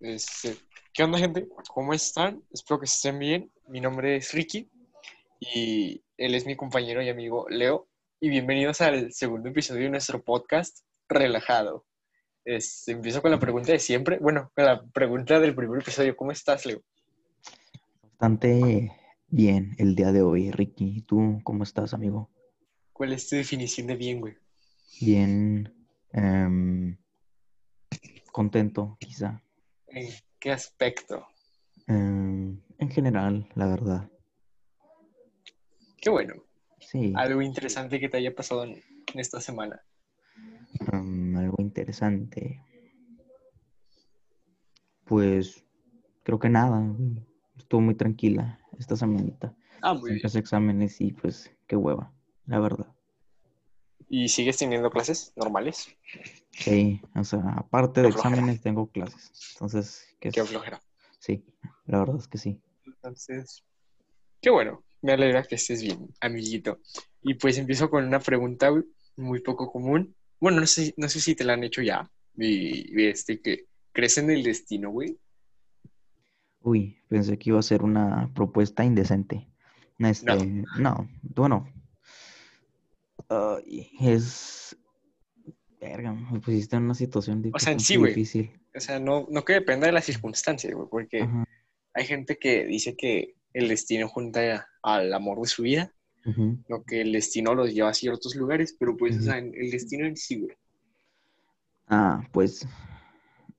Este, ¿Qué onda, gente? ¿Cómo están? Espero que estén bien. Mi nombre es Ricky y él es mi compañero y amigo Leo. Y bienvenidos al segundo episodio de nuestro podcast Relajado. Este, empiezo con la pregunta de siempre. Bueno, con la pregunta del primer episodio. ¿Cómo estás, Leo? Bastante bien el día de hoy, Ricky. ¿Tú cómo estás, amigo? ¿Cuál es tu definición de bien, güey? Bien. em, contento, quizá. ¿En qué aspecto? Em, en general, la verdad. Qué bueno. Sí. Algo interesante que te haya pasado en, en esta semana. em, algo interesante. Pues creo que nada. Estuvo muy tranquila esta semanita. Ah, muy bien. Exámenes y pues qué hueva, la verdad. ¿Y sigues teniendo clases normales? Sí, o sea, aparte de Qué exámenes tengo clases. Entonces, ¿qué Qué es? flojera. Sí, la verdad es que sí. Entonces, qué bueno. Me alegra que estés bien, amiguito. Y pues empiezo con una pregunta muy poco común. Bueno, no sé, no sé si te la han hecho ya. Y, y este, que ¿crees en el destino, güey? Uy, pensé que iba a ser una propuesta indecente. Este, no, bueno. Ay, es. Verga, me pusiste en una situación di- O sea, en sí, güey. difícil. O sea, no, no que dependa de las circunstancias, güey, porque Ajá, hay gente que dice que el destino junta al amor de su vida, lo que el destino los lleva a ciertos lugares, pero pues, o sea, el destino en sí, güey. Ah, pues.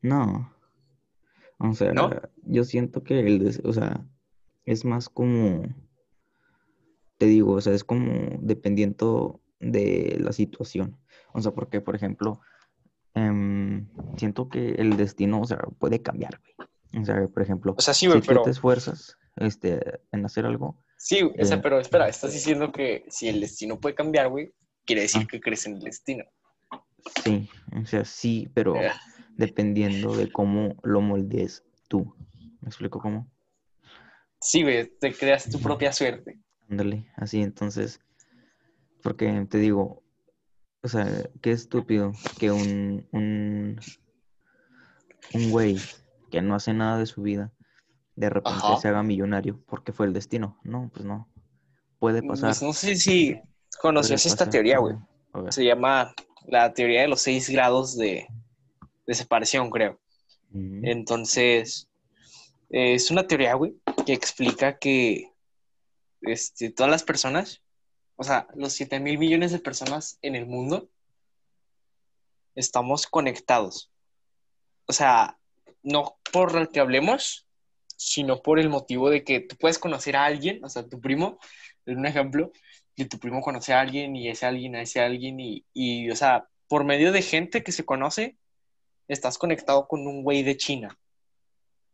No. O sea, ¿No? yo siento que el. des- O sea, es más como. Te digo, o sea, es como dependiendo de la situación. O sea, porque, por ejemplo, em, siento que el destino, o sea, puede cambiar, güey. O sea, por ejemplo, O sea, sí, si tú te esfuerzas este, en hacer algo, Sí, o sea, Eh, pero espera, estás diciendo que si el destino puede cambiar, güey, quiere decir Ah. que crees en el destino. sí, o sea, sí, pero Eh, dependiendo de cómo lo moldees tú. ¿Me explico cómo? Sí, güey, te creas tu propia suerte. Ándale, así entonces, porque te digo, o sea, qué estúpido que un, un, un güey que no hace nada de su vida, de repente Ajá. se haga millonario porque fue el destino. No, pues no. Puede pasar. Pues no sé si conocías esta pasar, teoría, güey. Se llama la teoría de los seis grados de, de separación, creo. Entonces, eh, es una teoría, güey, que explica que este, todas las personas, o sea, los 7 mil millones de personas en el mundo, estamos conectados. O sea, no por el que hablemos, sino por el motivo de que tú puedes conocer a alguien, o sea, tu primo, es un ejemplo, que tu primo conoce a alguien y ese alguien a ese alguien y, y, o sea, por medio de gente que se conoce, estás conectado con un güey de China.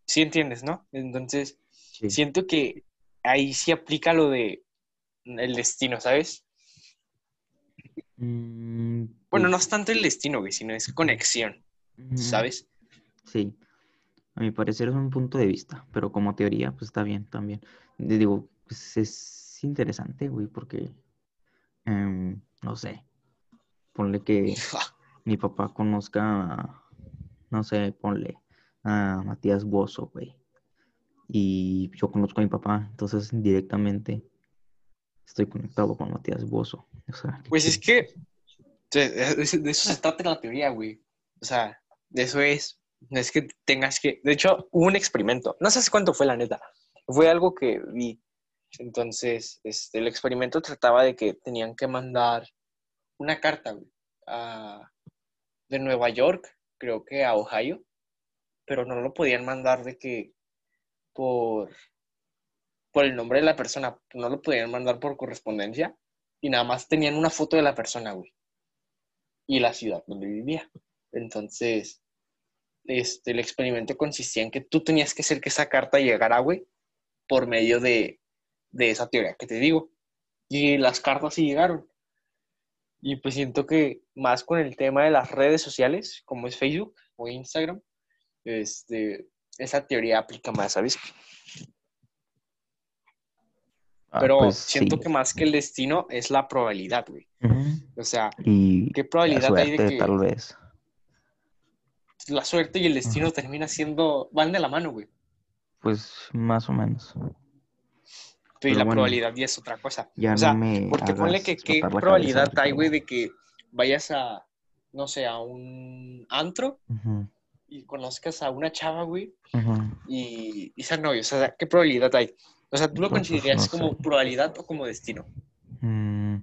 ¿Sí entiendes, no? Entonces, Sí. siento que ahí sí aplica lo de el destino, ¿sabes? Mm, Bueno, no pues, es tanto el destino, güey, sino es conexión. ¿sabes? Sí, a mi parecer es un punto de vista, pero como teoría, pues está bien también. Digo, pues es interesante, güey, porque, em, no sé, ponle que mi papá conozca, no sé, ponle a Matías Bozo, güey, y yo conozco a mi papá, entonces directamente estoy conectado con Matías Bozo. O sea, qué Pues es que de, eso se trata la teoría, güey. O sea, de eso es. No es que tengas que. De hecho, hubo un experimento. No sé cuánto fue, la neta. Fue algo que vi. Entonces, este, el experimento trataba de que tenían que mandar una carta, güey, a- de Nueva York, creo que a Ohio, pero no lo podían mandar de que por, por el nombre de la persona, no lo podían mandar por correspondencia y nada más tenían una foto de la persona, güey, y la ciudad donde vivía. Entonces, este, el experimento consistía en que tú tenías que hacer que esa carta llegara, güey, por medio de, de esa teoría que te digo. Y las cartas sí llegaron. Y pues siento que más con el tema de las redes sociales, como es Facebook o Instagram, este, esa teoría aplica más, ¿sabes? Ah, Pero pues siento sí. que más que el destino es la probabilidad, güey. O sea, Y ¿qué probabilidad hay de que... tal vez. la suerte y el destino termina siendo, van de la mano, güey. Pues más o menos. Pero y la bueno, probabilidad ya es otra cosa. Ya o sea, no me porque ponle que qué probabilidad cabeza, hay, güey, de que vayas a, no sé, a un antro y conozcas a una chava, güey, y, y sean novios. O sea, ¿qué probabilidad hay? O sea, ¿tú lo pues, considerarías no como sé. probabilidad o como destino? Mm,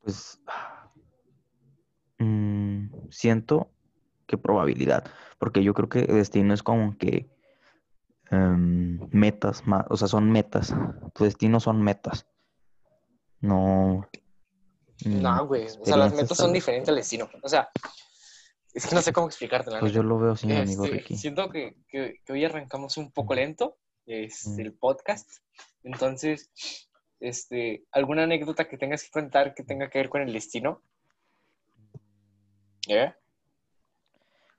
pues mm, siento que probabilidad, porque yo creo que destino es como que em, metas, o sea, son metas. Tu destino son metas. No. mm, No, güey. O sea, las metas son diferentes al destino. O sea, es que no sé cómo explicártela. Pues yo lo veo así, amigo Este, Ricky. siento que, que- que hoy arrancamos un poco lento este, Mm. el podcast. Entonces, este, ¿alguna anécdota que tengas que contar que tenga que ver con el destino? ¿Eh?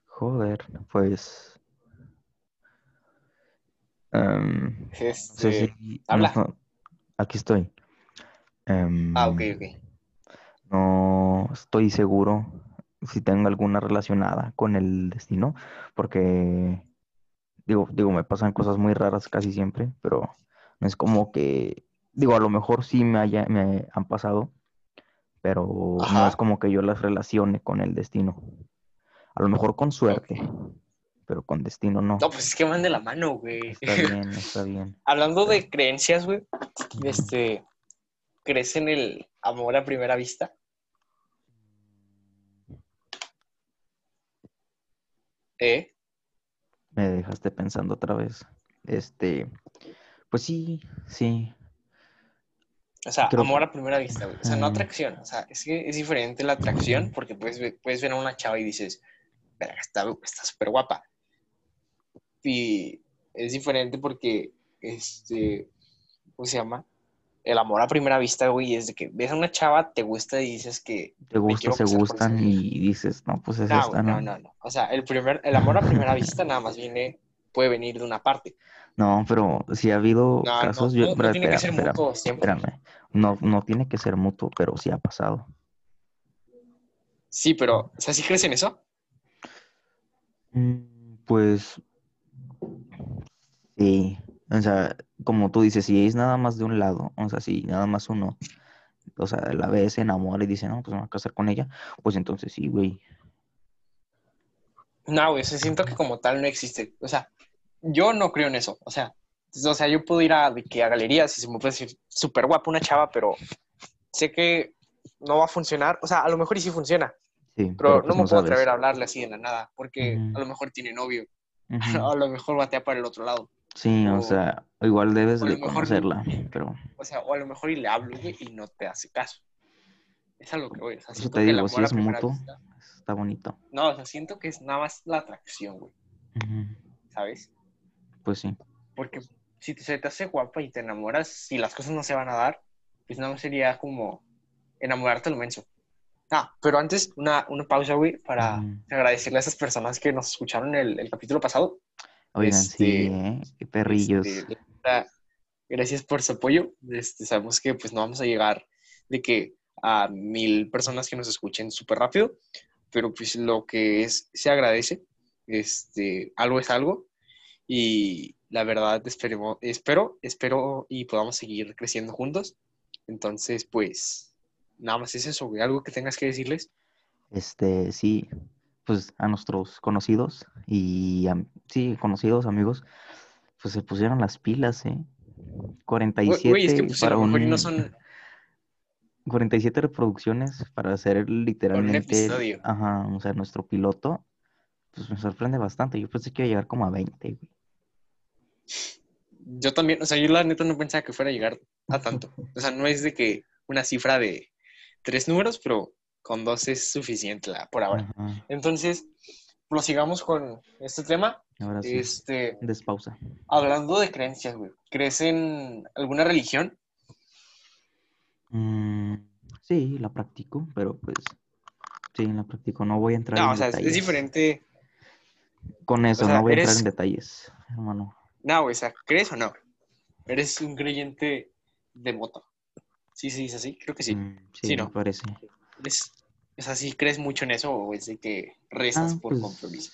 Joder, pues. no sé Este, si- habla. no, aquí estoy. Em, Ah, ok, ok. No estoy seguro si tengo alguna relacionada con el destino, porque digo, digo, me pasan cosas muy raras casi siempre, pero no es como que, digo, a lo mejor sí me haya, me han pasado, pero no es como que yo las relacione con el destino. A lo mejor con suerte, pero con destino no. No, pues es que van de la mano, güey. Está bien, está bien. Hablando de creencias, güey, este, ¿crees en el amor a primera vista? ¿Eh? Me dejaste pensando otra vez. Este, pues sí, sí. O sea, Creo amor que- a primera vista, güey. O sea, no atracción. O sea, es que es diferente la atracción porque puedes ver, puedes ver a una chava y dices, verga, está está súper guapa. Y es diferente porque, este, ¿cómo se llama? El amor a primera vista, güey, es de que ves a una chava, te gusta y dices que... Te gusta, se gustan y dices, no, pues es No, esta, no, ¿no? no, no. O sea, el, primer, el amor a primera vista nada más viene, puede venir de una parte. No, pero si ha habido No, casos, no, yo, no, tiene que ser mutuo siempre. espérame. No, no tiene que ser mutuo, pero sí ha pasado. Sí, pero, o sea, ¿sí crees en eso? Mm, Pues sí, o sea, como tú dices, si es nada más de un lado, o sea, si nada más uno, o sea, la ve, se enamora y dice, no, pues me voy a casar con ella, pues entonces sí, güey. No, güey, o sea, siento que como tal no existe. O sea, yo no creo en eso. O sea, o sea, yo puedo ir a, de que a galerías y se me puede decir súper guapa una chava, pero sé que no va a funcionar. O sea, a lo mejor y sí funciona, Sí, pero, pero no pues me no puedo atrever a hablarle así de la nada, porque a lo mejor tiene novio, a lo mejor batea para el otro lado. Sí, o o- sea, igual debes lo de conocerla, pero O sea, o a lo mejor y le hablo, güey, y no te hace caso. Es a lo que voy. O sea, eso te digo, si es mutuo, vista- está bonito. No, o sea, siento que es nada más la atracción, güey, Ujú. ¿sabes? Pues sí. Porque si te, se te hace guapa y te enamoras, si las cosas no se van a dar, pues nada más sería como enamorarte al menso. Ah, pero antes, una, una pausa, güey, para agradecerle a esas personas que nos escucharon el, el capítulo pasado. Oigan, sí, Este, ¿eh? Qué perrillos. Este, gracias por su apoyo. Este, sabemos que pues no vamos a llegar de que a mil personas que nos escuchen súper rápido, pero pues lo que es se agradece. Este, algo es algo y la verdad esperemos, espero, espero y podamos seguir creciendo juntos. Entonces, pues nada más es eso, güey. Algo que tengas que decirles. Este, sí, pues a nuestros conocidos y sí, conocidos amigos, pues se pusieron las pilas, ¿eh? Güey, 47 güey, es que pues para un- no son 47 reproducciones para hacer literalmente, ajá, o sea, nuestro piloto, pues me sorprende bastante. Yo pensé que iba a llegar como a 20, güey. Yo también, o sea, yo la neta no pensaba que fuera a llegar a tanto. O sea, no es de que una cifra de tres números, pero con dos es suficiente la- por ahora. Ajá, Entonces, prosigamos con este tema. ahora sí, Este, despausa. hablando de creencias, güey. ¿Crees en alguna religión? Mm, sí, la practico, pero pues sí, la practico. No voy a entrar No, en o sea, es- es detalles. diferente. Con eso, o sea, no voy a entrar en detalles, hermano. No, güey, o sea, ¿crees o no? ¿Eres un creyente devoto? Sí, sí, es así, creo que sí. Mm, Sí, sí, ¿no? me parece. ¿Eres, O sea, ¿sí crees mucho en eso o es de que rezas Ah, por pues, compromiso?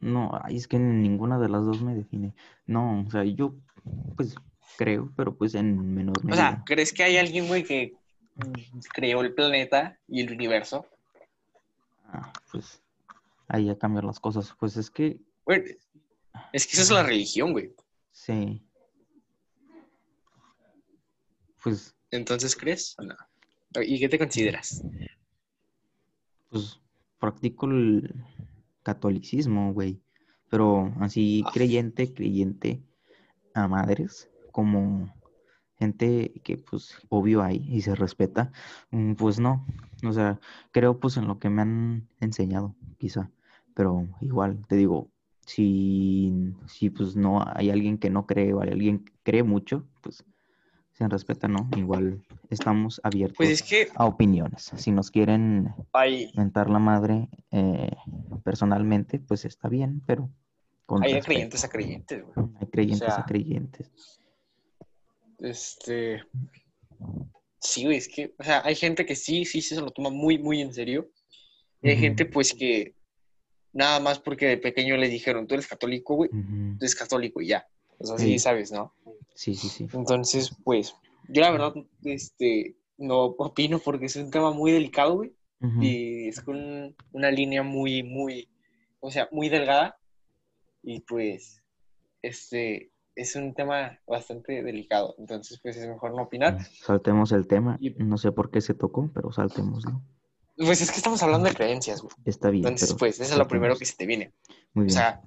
No, es que ninguna de las dos me define. No, o sea, yo pues creo, pero pues en menor O sea, medida. ¿crees que hay alguien, güey, que creó el planeta y el universo? Ah, pues ahí ya cambian las cosas. Pues es que Güey, es que eso es la religión, güey. sí. Pues, Entonces, ¿crees o no? ¿Y qué te consideras? pues practico el catolicismo, güey. Pero así Ah. creyente, creyente a madres, como gente que pues obvio hay y se respeta, mm, pues no. O sea, creo pues en lo que me han enseñado, quizá. Pero igual, te digo, si, si pues no hay alguien que no cree o hay alguien que cree mucho, pues se respeta, ¿no? Igual estamos abiertos Pues es que a opiniones. Si nos quieren hay, mentar la madre eh, personalmente, pues está bien, pero con hay respeto. creyentes a creyentes, güey. Hay creyentes sea, a creyentes. Este. Sí, güey, es que, o sea, hay gente que sí, sí se lo toma muy, muy en serio. Y hay gente, pues, que nada más porque de pequeño le dijeron, tú eres católico, güey, tú eres católico y ya. O sea, Sí. sí, sabes, ¿no? Sí, sí, sí. Entonces, pues, yo la verdad, este, no opino porque es un tema muy delicado, güey. Y es con una línea muy, muy, o sea, muy delgada. Y pues, este, es un tema bastante delicado. Entonces, pues es mejor no opinar. Saltemos el tema. Y- No sé por qué se tocó, pero saltémoslo. Pues es que estamos hablando de creencias, güey. Está bien. Entonces, pues, eso es lo primero que se te viene. Muy O bien. sea,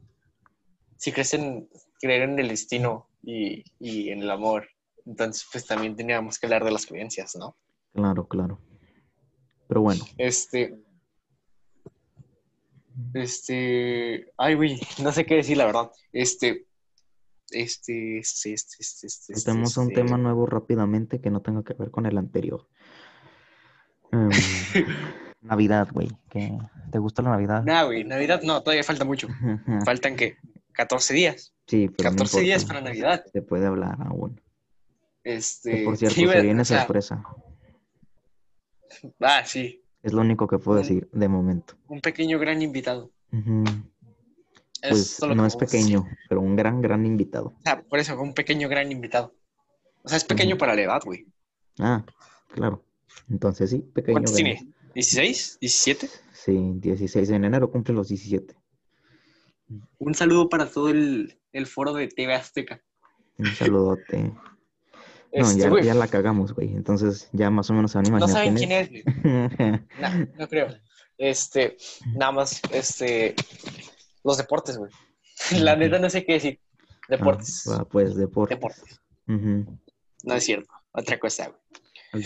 si crees en creer en el destino y, y en el amor, entonces, pues también teníamos que hablar de las creencias, ¿no? Claro, claro. Pero bueno. Este. Este. Ay, güey, no sé qué decir, la verdad. Este. Este. Este. Este. Este. este, Saltemos a un este- tema nuevo rápidamente que no tenga que ver con el anterior. Em, Navidad, güey. ¿Qué- ¿Te gusta la Navidad? Nah, güey, Navidad no, todavía falta mucho. Faltan, ¿qué? 14 días. Sí, pero no 14 días para Navidad. Se puede hablar aún. Este. Que por cierto, sí, se viene o sea, sorpresa. Ah, sí. Es lo único que puedo Un- decir de momento. Un pequeño gran invitado. Pues no es decir. pequeño, pero un gran, gran invitado. Sea, por eso, un pequeño gran invitado. O sea, es pequeño para la edad, güey. Ah, claro. Entonces sí, pequeño. ¿Cuántos gran. tiene? ¿16? ¿17? Sí, 16 en enero cumple los 17. Un saludo para todo el, el foro de TV Azteca. Un saludote. No, Este, ya, güey, ya la cagamos, güey. Entonces ya más o menos se van a no saben quién es, güey. Nah, no creo. Este, nada más, este, los deportes, güey. La neta no sé qué decir. Deportes. Ah, pues deporte. Deportes. Ujú. No es cierto. Otra cosa, güey.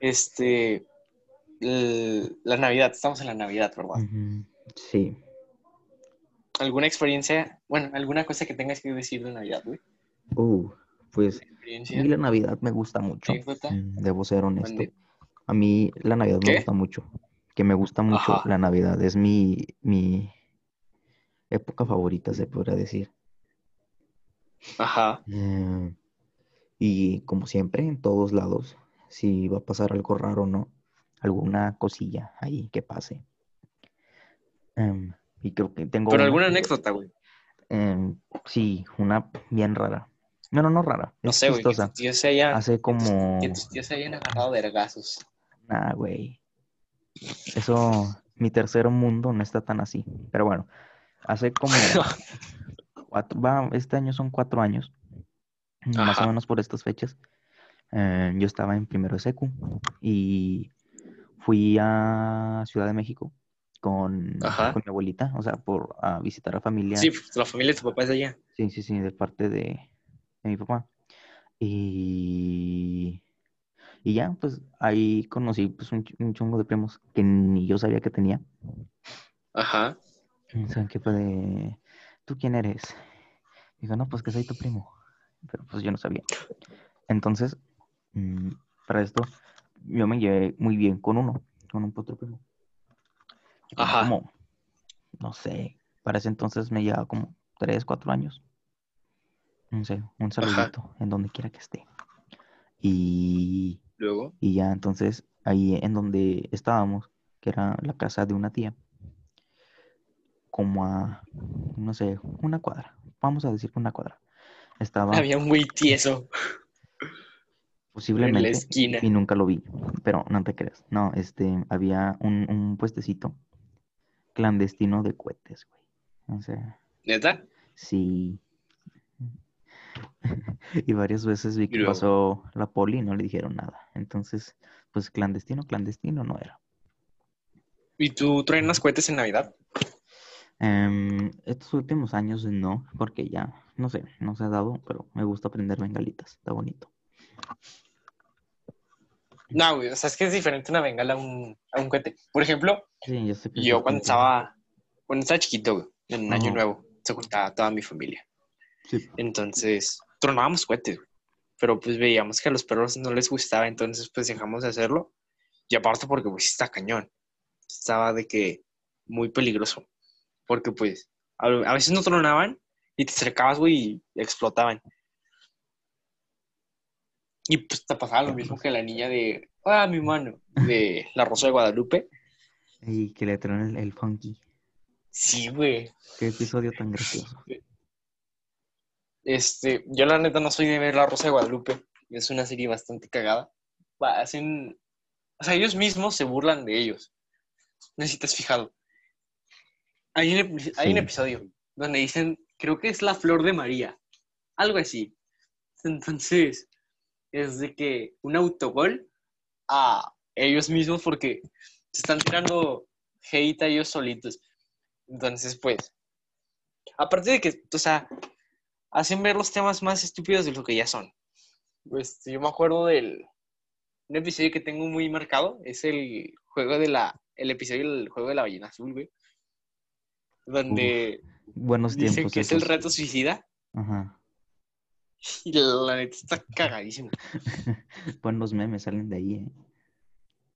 Este, la Navidad. Estamos en la Navidad, ¿verdad? Ujú. Sí. ¿Alguna experiencia? Bueno, alguna cosa que tengas que decir de Navidad, güey. Uh, pues a mí la Navidad me gusta mucho. Mm, Debo ser honesto. A mí la Navidad me gusta mucho. Que me gusta mucho Ajá. la Navidad. Es mi, mi época favorita, se podría decir. Ajá. Eh, y como siempre, en todos lados, si va a pasar algo raro o no, alguna cosilla ahí que pase. Em, y creo que tengo Pero una. alguna anécdota, güey. Sí, una bien rara. No, no, no rara. No es sé, güey. Tíos se hayan, Hace como... que tus tíos se hayan agarrado vergazos. Nah, güey. Eso, mi tercer mundo no está tan así. Pero bueno, hace como cuatro, va, este año son cuatro años, más o menos por estas fechas. Eh, yo estaba en primero de secu y fui a Ciudad de México con, con mi abuelita, o sea, por a visitar a familia. Sí, pues, la familia de tu papá es de allá. Sí, sí, sí, de parte de, de mi papá. Y, y ya, pues ahí conocí pues, un, un chungo de primos que ni yo sabía que tenía. Ajá. O sea, que fue de, ¿tú quién eres? Digo, no, pues que soy tu primo. Pero pues yo no sabía. Entonces, mm, para esto, yo me llevé muy bien con uno, con un otro primo. Ajá. Como, no sé, para ese entonces me llevaba como 3, 4 años. No sé, un saludito en donde quiera que esté. Y, Luego. y ya entonces ahí en donde estábamos, que era la casa de una tía, como a, no sé, una cuadra, vamos a decir una cuadra. Estaba Había un güey tieso. posiblemente esquina. y nunca lo vi, pero no te creas. No, este, había un, un puestecito clandestino de cohetes, güey. O sea, ¿Neta? sí. Y varias veces vi que pasó la poli y no le dijeron nada. Entonces, pues clandestino, clandestino no era. ¿Y tú truenas cohetes en Navidad? Em, estos últimos años no, porque ya, no sé, no se ha dado, pero me gusta prender bengalitas, está bonito. No, güey, o sea, es que es diferente una bengala a un, a un cohete. Por ejemplo, Sí, yo sé que yo cuando estaba, cuando estaba chiquito, güey, en Año Ajá. Nuevo, se juntaba toda mi familia. sí. Entonces, tronábamos cohetes, güey. Pero pues veíamos que a los perros no les gustaba, entonces pues dejamos de hacerlo. Y aparte porque pues está cañón. Estaba de que muy peligroso. Porque pues a, a veces no tronaban y te acercabas, güey, y explotaban. Y pues te pasaba lo mismo que la niña de, ah, mi mano, de La Rosa de Guadalupe. Y que le traen el, el funky. Sí, güey. Qué episodio tan gracioso. Este, yo la neta no soy de ver La Rosa de Guadalupe. Es una serie bastante cagada. Hacen, o sea, ellos mismos se burlan de ellos. No sé si te has fijado. Hay un, hay un Sí. episodio donde dicen, creo que es la flor de María. Algo así. Entonces, es de que un autogol a ellos mismos porque se están tirando hate a ellos solitos. Entonces, pues, aparte de que, o sea, hacen ver los temas más estúpidos de lo que ya son. Pues yo me acuerdo del un episodio que tengo muy marcado, es el juego de la, el episodio del juego de la ballena azul, güey. Donde Buenos dicen tiempos. que es el reto suicida Ajá. y la neta está cagadísimo. Buenos memes salen de ahí, ¿eh?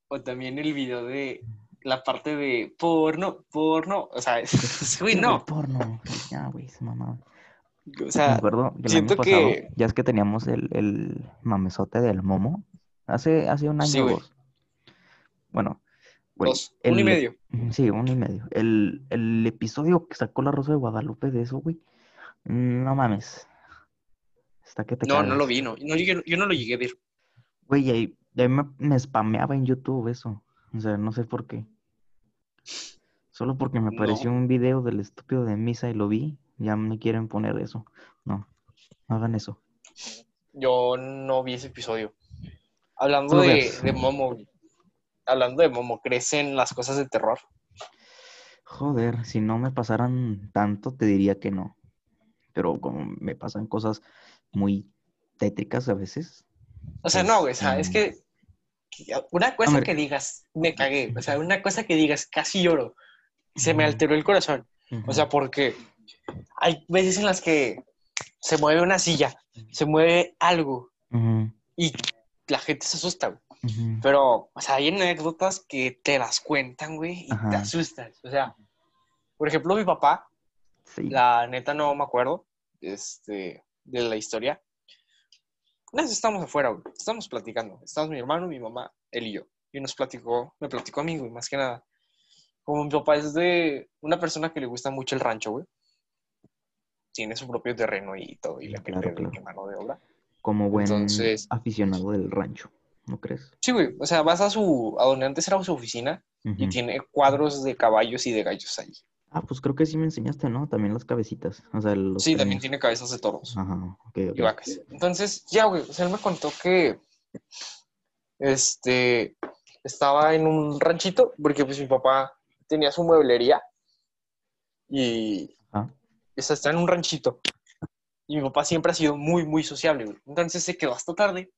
O también el video de la parte de porno, porno, o sea, güey, no, Porno. Ya, güey, se mamaba. o Me sea, acuerdo que el siento año pasado, que- ya es que teníamos el, el mamesote del momo. Hace, hace un año Sí, güey. Bueno, güey, dos, uno y el- medio. Sí, uno y medio. El, el episodio que sacó la Rosa de Guadalupe de eso, güey. No mames. Está que te No, no lo vi, no, no llegué- yo no lo llegué a ver. Güey, ahí, ahí me, me spameaba en YouTube eso. O sea, no sé por qué. Solo porque me No. apareció un video del estúpido de misa y lo vi, ya me quieren poner eso. No, no hagan eso. Yo no vi ese episodio. Hablando de, de Momo, hablando de Momo, ¿crecen las cosas de terror? Joder, si no me pasaran tanto, te diría que no. Pero como me pasan cosas muy tétricas a veces. O sea, Pues, no, güey, o sea, es mm. que una cosa que digas, me cagué, o sea, una cosa que digas, casi lloro, se me alteró el corazón. O sea, porque hay veces en las que se mueve una silla, se mueve algo y la gente se asusta, güey. Pero, o sea, hay anécdotas que te las cuentan, güey, y te Ajá. asustas. O sea, por ejemplo, mi papá, Sí. la neta no me acuerdo este, de la historia. Vez estamos afuera, güey, estamos platicando. Estamos mi hermano, mi mamá, él y yo. Y nos platicó, me platicó a mí, güey, más que nada. Como mi papá es de una persona que le gusta mucho el rancho, güey. Tiene su propio terreno y todo, y le Claro, de claro. que mano de obra. Como buen Entonces- aficionado del rancho, ¿no crees? Sí, güey, o sea, vas a su, a donde antes era su oficina y tiene cuadros de caballos y de gallos ahí. Ah, pues creo que sí me enseñaste, ¿no? También las cabecitas. O sea, los Sí, también tiene cabezas de toros. Ajá, ok, ok. y vacas. Entonces, ya, güey, o sea, él me contó que este estaba en un ranchito, porque pues mi papá tenía su mueblería y Ajá. o sea, está en un ranchito. Y mi papá siempre ha sido muy, muy sociable, güey. Entonces se quedó hasta tarde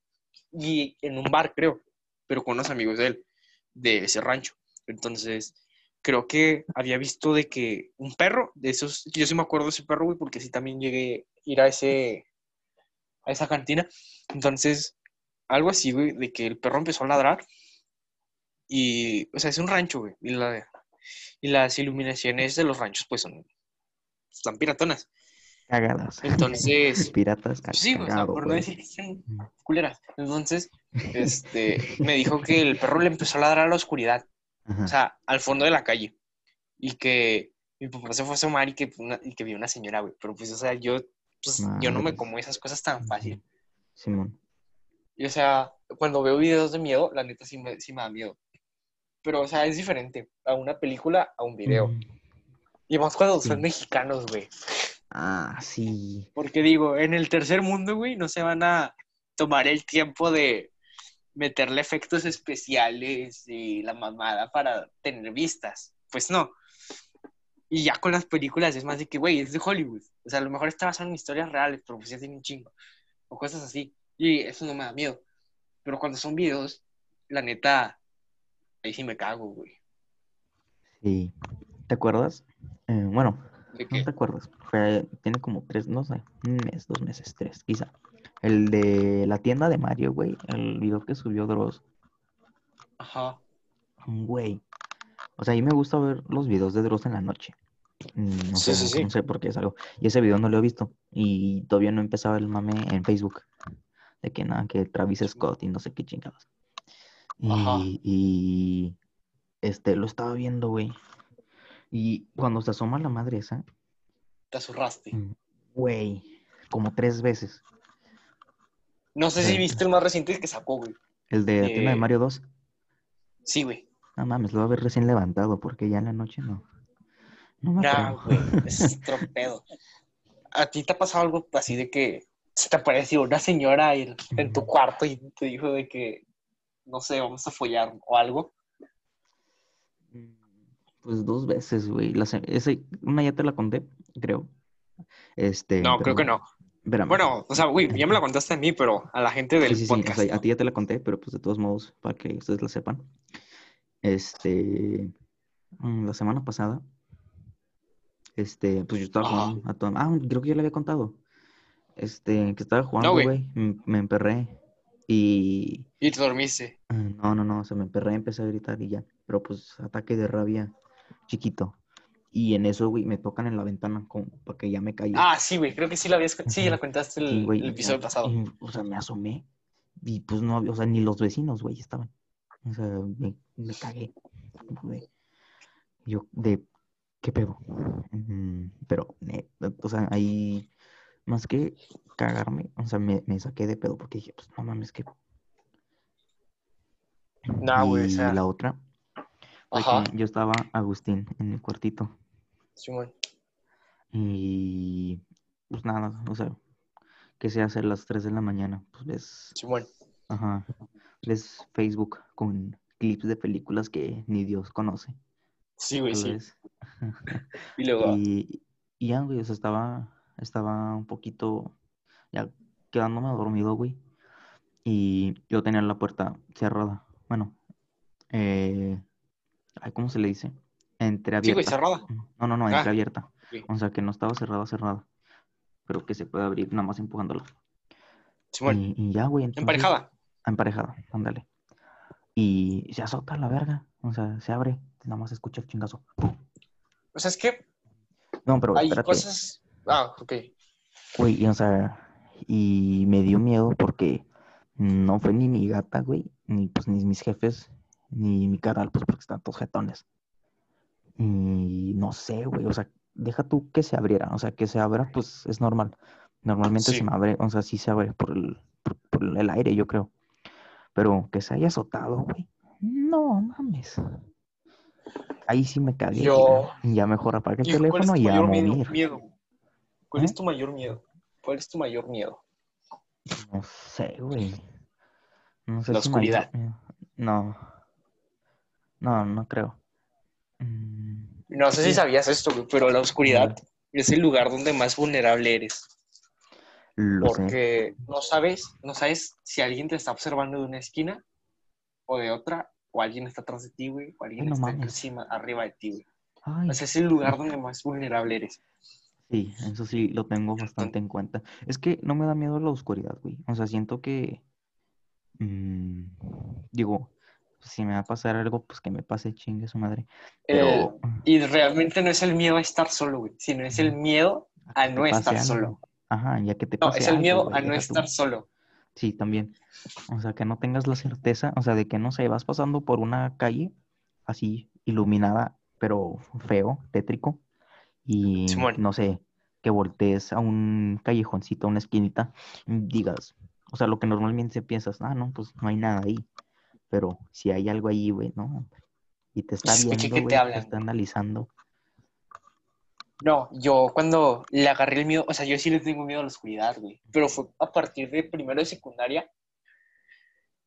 y en un bar, creo, pero con unos amigos de él, de ese rancho. Entonces, creo que había visto de que un perro, de esos, yo sí me acuerdo de ese perro, güey, porque sí también llegué a ir a ese, a esa cantina. Entonces, algo así, güey, de que el perro empezó a ladrar y, o sea, es un rancho, güey, y, la- y las iluminaciones de los ranchos, pues, son, están piratonas. Cagadas. Entonces, Piratas sí, o sea, por no decir culeras. Entonces, este, me dijo que el perro le empezó a ladrar a la oscuridad, Ajá. o sea, al fondo de la calle. Y que mi papá se fue a asomar y que, una- y que vio una señora, güey. Pero pues, o sea, yo, pues, yo no me como esas cosas tan fácil. Simón. Y, o sea, cuando veo videos de miedo, la neta sí me, sí me da miedo. Pero, o sea, es diferente a una película a un video. Mm. Y más cuando son mexicanos, güey. Ah, sí. Porque digo, en el tercer mundo, güey, no se van a tomar el tiempo de meterle efectos especiales y la mamada para tener vistas. Pues no. Y ya con las películas es más de que, güey, es de Hollywood. O sea, a lo mejor está basado en historias reales, pero pues ya tiene un chingo. O cosas así. Y eso no me da miedo. Pero cuando son videos, la neta, ahí sí me cago, güey. Sí. ¿Te acuerdas? Eh, bueno, De no que, te acuerdas. Fue, tiene como tres, no sé, un mes, dos meses, tres, quizá. El de la tienda de Mario, güey. El video que subió Dross. ajá. Güey. O sea, a mí me gusta ver los videos de Dross en la noche. Mm, No Sí, sé, sí, sí. no sé por qué es algo. Y ese video no lo he visto. Y todavía no empezaba el mame en Facebook. De que nada, que Travis Scott y no sé qué chingadas. Ajá. Y, y este, lo estaba viendo, güey. Y cuando se asoma la madre esa, Te azurraste. mm, güey, como tres veces. No sé si viste el más reciente que sacó, güey. El de la tienda de Eh, Mario 2. Sí, güey. No mames, lo va a ver recién levantado porque ya en la noche no. No me güey, es tropedo. ¿A ti te ha pasado algo así de que se te apareció una señora en, en tu cuarto y te dijo de que, no sé, vamos a follar o algo? Mm, Pues dos veces, güey. La una ya te la conté, creo. Este, No, creo que no. Bueno, o sea, güey, ya me la contaste a mí, pero a la gente del Sí, sí, sí, o podcast. sea, a ti ya te la conté, pero pues de todos modos, para que ustedes la sepan. Este, mm, la semana pasada, este, pues yo estaba Ajá. jugando a todo. Ah, creo que ya le había contado. Este, que estaba jugando, güey. me emperré y Y te dormiste. ah, no, no, no, o sea, me emperré, empecé a gritar y ya, pero pues ataque de rabia chiquito. Y en eso, güey, me tocan en la ventana como para que ya me caí. Ah, sí, güey, creo que sí la habías... Sí, ya la contaste el, Sí, güey, el episodio pasado. y, o sea, me asomé y pues no había, o sea, ni los vecinos, güey, estaban. O sea, me, me cagué. güey. Yo, de, ¿qué pedo? Mm, Pero, o sea, ahí, más que cagarme, o sea, me, me saqué de pedo porque dije, pues no mames, que... No, güey, o sea, la otra, ajá, yo estaba, Agustín, en el cuartito Simón. y pues nada, o sea, ¿qué sé hacer a las 3 de la mañana? Pues ves Simón. Ajá. Ves Facebook con clips de películas que ni Dios conoce. Sí, güey, sí. Y luego, Y, y ya, güey, o sea, estaba, estaba un poquito ya quedándome dormido, güey. Y yo tenía la puerta cerrada. Bueno, eh, ¿cómo se le dice? Sí, Entreabierta. cerrada. No, no, no, Ah, entreabierta. ok. O sea, que no estaba cerrada, cerrada. Pero que se puede abrir nada más empujándola. Simón. Y, y ya, güey, entonces... Emparejada. Emparejada, ándale. Y se azota la verga. O sea, se abre. Nada más escucha el chingazo. O sea, es que No, pero hay espérate. cosas... Ah, ok. Güey, y, o sea, y me dio miedo porque no fue ni mi gata, güey, ni pues ni mis jefes, ni mi canal, pues porque están todos jetones. Y no sé, güey, o sea, deja tú que se abriera, o sea, que se abra, pues es normal. Normalmente Sí. se me abre, o sea, sí se abre por el, por, por el aire, yo creo. Pero que se haya azotado, güey. No, mames. Ahí sí me cagué. Yo- Ya, ya mejor apaga el Hijo, ¿Cuál es teléfono y a mayor miedo? miedo? ¿Cuál ¿Eh? es tu mayor miedo? ¿Cuál es tu mayor miedo? No sé, güey. No sé La si oscuridad. No. No, no creo. No sé si sabías esto, güey, pero la oscuridad es el lugar donde más vulnerable eres. Lo sé. Porque no sabes, no sabes si alguien te está observando de una esquina o de otra, o alguien está atrás de ti, güey, o alguien Ay, no está mames. encima, arriba de ti, güey. Ay, O sea, es el lugar donde más vulnerable eres. sí, eso sí lo tengo bastante en cuenta. Es que no me da miedo la oscuridad, güey. O sea, siento que. mm, digo, si me va a pasar algo, pues que me pase chingue su madre. Eh, Pero. y realmente no es el miedo a estar solo, güey, sino es el miedo a no estar algo. solo. Ajá, ya que te No, pase es el miedo a no tú. estar solo. Sí, también. O sea, que no tengas la certeza, o sea, de que no sé, vas pasando por una calle así iluminada, pero feo, tétrico, y no sé, que voltees a un callejoncito, a una esquinita, y digas, o sea, lo que normalmente piensas, ah, no, pues no hay nada ahí. Pero si hay algo ahí, güey, no. Y te está Escuché viendo, que te güey, te está analizando. No, yo cuando le agarré el miedo, o sea, yo sí le tengo miedo a la oscuridad, güey. Pero fue a partir de primero de secundaria,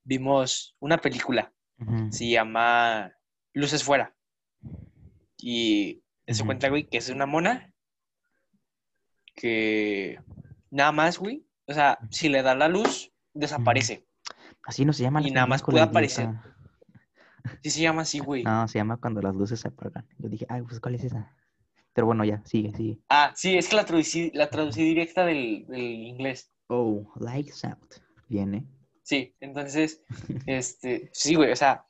vimos una película, se llama Luces Fuera. Y se cuenta, güey, que es una mona que nada más, güey, o sea, si le da la luz, desaparece. Así no se llama Y nada más puede aparecer. Sí se llama así, güey. No, se llama cuando las luces se apagan. Yo dije, ay, pues, ¿cuál es esa? Pero bueno, ya, sigue, sigue. Ah, sí, es que la traducí, la traducí directa del, del inglés. Oh, lights out. Viene. Sí, entonces, este, sí, güey, o sea,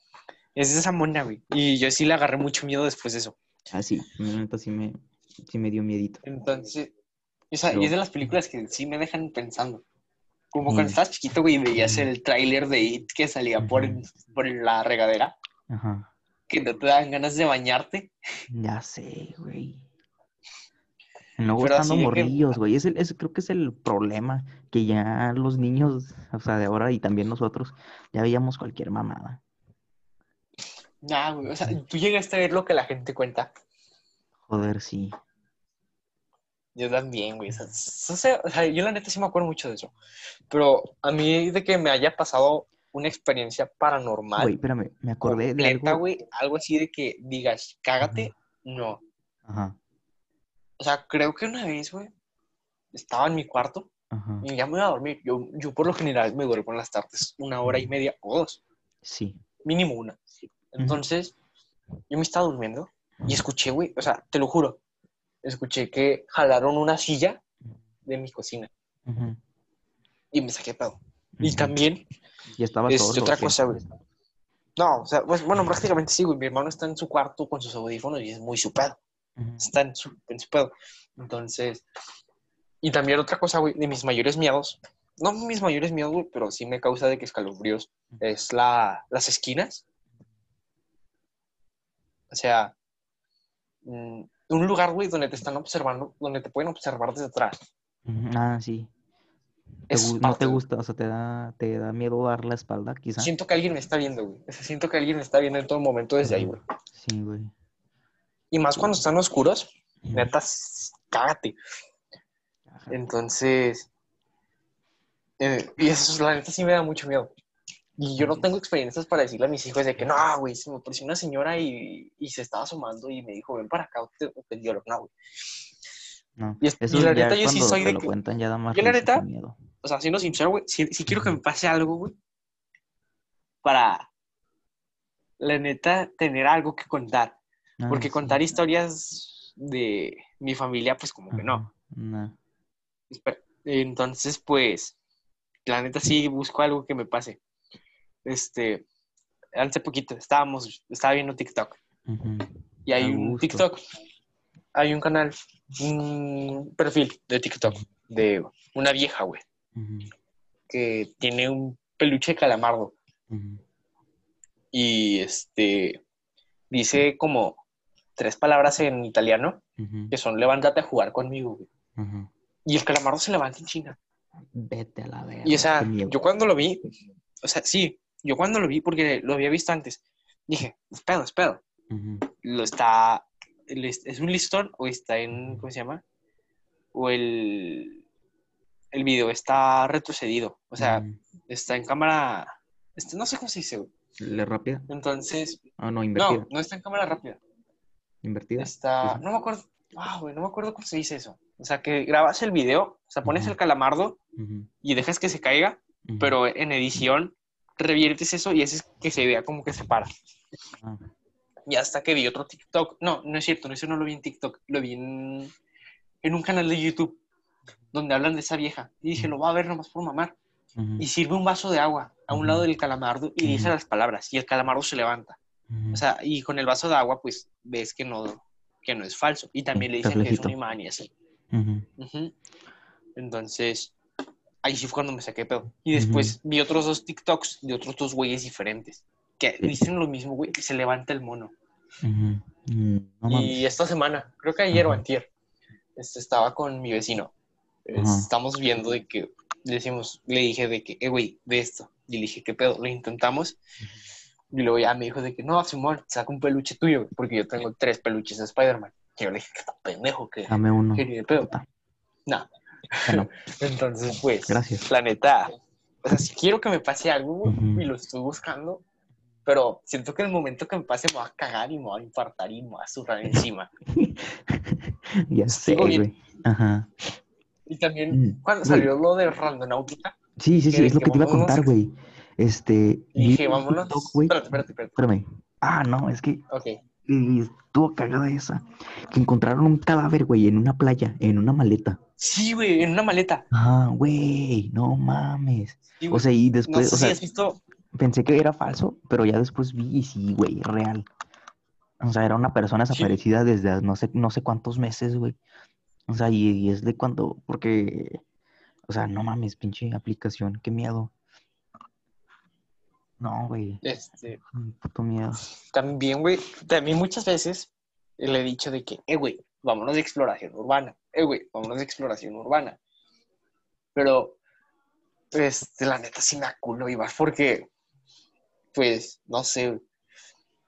es esa mona, güey. Y yo sí le agarré mucho miedo después de eso. Ah, sí, neta sí me, sí me dio miedito. Entonces, o sea, y es de las películas que sí me dejan pensando. Como Sí. cuando estabas chiquito, güey, y veías el tráiler de It que salía por, por la regadera, Ajá. que no te dan ganas de bañarte. Ya sé, güey. Luego Pero estando que- morrillos, güey. Es el- es- creo que es el problema que ya los niños, o sea, de ahora y también nosotros, ya veíamos cualquier mamada. Nah, güey, o sea, tú llegaste a ver lo que la gente cuenta. Joder, sí. Yo también, güey. O sea, o yo la neta sí me acuerdo mucho de eso. Pero a mí de que me haya pasado una experiencia paranormal Güey, espérame, me acordé de completa, algo. güey, algo así de que digas, cágate, no. Ajá, O sea, creo que una vez, güey, estaba en mi cuarto ajá. y ya me iba a dormir. Yo, yo por lo general me duermo en las tardes, una hora y media o dos, Sí. mínimo una. Entonces, yo me estaba durmiendo y escuché, güey, o sea, te lo juro, escuché que jalaron una silla de mi cocina y me saqué pedo. Y también, Y estaba es otra cosa, güey. No, o sea, pues bueno, prácticamente sí, güey. Mi hermano está en su cuarto con sus audífonos y es muy su pedo. Está en su, en su pedo. Entonces, y también otra cosa, güey, de mis mayores miedos, no mis mayores miedos, güey, pero sí me causa de que escalofríos, es la, las esquinas. O sea, mm, un lugar, güey, donde te están observando, donde te pueden observar desde atrás. Ah, sí. Es no parte, te gusta, o sea, te da, te da miedo dar la espalda, quizá. Siento que alguien me está viendo, güey. O sea, siento que alguien me está viendo en todo momento desde ahí, güey. Sí, güey. Y más cuando están oscuros, neta, cágate. Ajá. Entonces, eh, y eso, la neta, sí me da mucho miedo. Y yo no tengo experiencias para decirle a mis hijos de que no, güey, se me apareció una señora y, y se estaba asomando y me dijo, ven para acá, te, te violo". No, güey. No, Y la neta, yo sí soy de que- cuentan ya da más yo la neta, miedo. O sea, siendo sincero, güey, si, si quiero que me pase algo, güey, para, la neta, tener algo que contar. Ah, Porque sí. contar historias de mi familia, pues como que no. No. Entonces, pues, la neta sí busco algo que me pase. Este, hace poquito estábamos, estaba viendo TikTok y hay un. TikTok, hay un canal, un perfil de TikTok de una vieja, güey, que tiene un peluche de calamardo y este, dice como tres palabras en italiano que son levántate a jugar conmigo, güey. Y el calamardo se levanta en chinga. Vete a la verga. Y o sea, yo cuando lo vi, o sea, sí, yo cuando lo vi, porque lo había visto antes, dije, es pedo, es pedo. Lo está, es un listón o está en, ¿cómo se llama? O el, el video está retrocedido, o sea, está en cámara, este, no sé cómo se dice. ¿Le rápida? Entonces, Ah, no, invertida. no, no está en cámara rápida, Invertida. está, no me acuerdo, ah, güey, no me acuerdo cómo se dice eso. O sea, que grabas el video, o sea, pones el calamardo y dejas que se caiga, pero en edición reviertes eso y haces que se vea como que se para. Ah, Y hasta que vi otro TikTok, no, no es cierto, no, eso no lo vi en TikTok, lo vi en, en un canal de YouTube donde hablan de esa vieja. Y dije, lo voy a ver nomás por mamar. Y sirve un vaso de agua a un lado del calamardo y dice las palabras y el calamardo se levanta. O sea, y con el vaso de agua, pues ves que no, que no es falso. Y también le dicen que es un imán y así. Entonces, ahí sí fue cuando me saqué de pedo. Y después vi otros dos TikToks de otros dos güeyes diferentes. Que dicen lo mismo, güey, y se levanta el mono. Ujú. Mm, No y esta semana, creo que ayer o antier, este, estaba con mi vecino. Estamos viendo de que, le decimos, le dije de que, eh, güey, de esto. Y le dije, ¿qué pedo? Lo intentamos. Y luego ya me dijo de que, no, Simón, saca un peluche tuyo, porque yo tengo tres peluches de Spider-Man. Y yo le dije, que está pendejo, que, Dame uno. que ni de pedo. No. Bueno, Entonces, pues, gracias. la neta, o sea, si quiero que me pase algo güey, Ujú. y lo estoy buscando, pero siento que en el momento que me pase me va a cagar y me va a infartar y me va a zurrar encima. Ya sé, güey. Ajá. Y también, Mm, cuando salió lo de Randonáutica, Sí, sí, sí, es lo que que te iba a contar, güey. Este. dije, vámonos. Güey. Espérate, espérate, espérate. Espérame. Ah, no, es que Ok. Y estuvo cagada esa. Que encontraron un cadáver, güey, en una playa, en una maleta. Sí, güey, en una maleta. Ah, güey, no mames. Sí, O sea, y no después, sé o si sea, has visto. pensé que era falso, pero ya después vi y sí, güey, real. O sea, era una persona Sí. desaparecida desde no sé, no sé cuántos meses, güey. O sea, y, y es de cuando, porque, o sea, no mames, pinche aplicación, qué miedo. No, güey, Este, puto miedo. también, güey, también muchas veces le he dicho de que, eh, güey, vámonos de exploración urbana. Eh, güey, vámonos de exploración urbana. Pero, este, la neta sí me aculo, Ibar, porque, pues, no sé,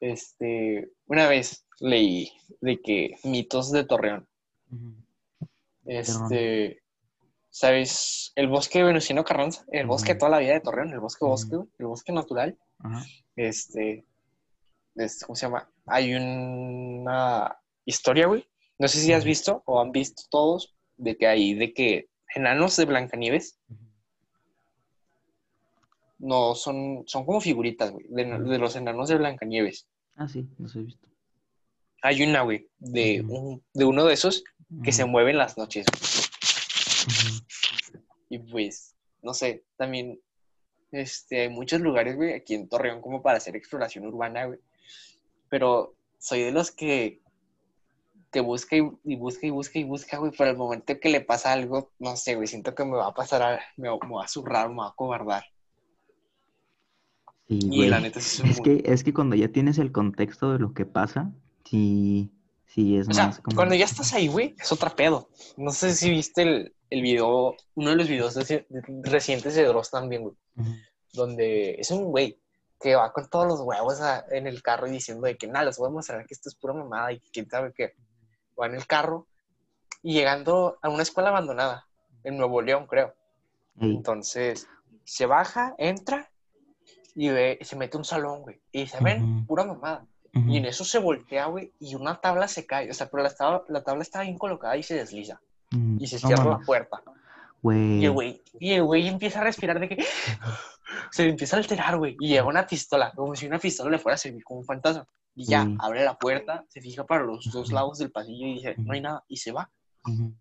este, una vez leí de que mitos de Torreón. Este, ¿sabes? El bosque Venustiano Carranza, el bosque de toda la vida de Torreón, el bosque bosque, el bosque natural. Este, este, ¿cómo se llama? Hay una historia, güey. No sé si has visto o han visto todos de que hay de que enanos de Blancanieves no son, son como figuritas, güey, de, los enanos de Blancanieves. Ah, sí, los he visto. Hay una, güey, de, un- de uno de esos que se mueve en las noches. Y pues, no sé, también este, hay muchos lugares, güey, aquí en Torreón como para hacer exploración urbana, güey. Pero soy de los que, que busca y, y busca y busca y busca, güey. Pero al momento que le pasa algo, no sé, güey, siento que me va a pasar, a- me, va- me va a zurrar, me va a cobardar. Sí, Y güey. la neta, sí Es muy- que, es que cuando ya tienes el contexto de lo que pasa, sí, sí es O sea, como... cuando ya estás ahí, güey, es otra pedo. No sé si viste el, el video, uno de los videos de- de- recientes de Dross también, güey. Donde es un güey que va con todos los huevos a- en el carro y diciendo de que nada, les voy a mostrar que esto es pura mamada y que quién sabe qué. Va en el carro y llegando a una escuela abandonada en Nuevo León, creo. Entonces se baja, entra y ve, se mete un salón, güey. Y dice, ven, Ujú. pura mamada. Y en eso se voltea, güey, y una tabla se cae. O sea, pero la tabla, la tabla está bien colocada y se desliza. Mm, Y se no cierra la puerta. Y el güey, y el güey empieza a respirar de que se empieza a alterar, güey. Y llega una pistola, como si una pistola le fuera a servir como un fantasma. Y ya, abre la puerta, se fija para los dos lados del pasillo y dice, no hay nada, y se va.